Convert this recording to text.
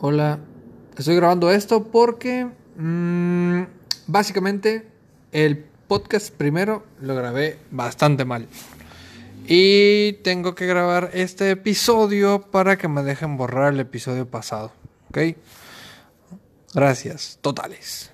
Hola, estoy grabando esto porque mm, básicamente el podcast primero lo grabé bastante mal. Y tengo que grabar este episodio para que me dejen borrar el episodio pasado. ¿Ok? Gracias, totales.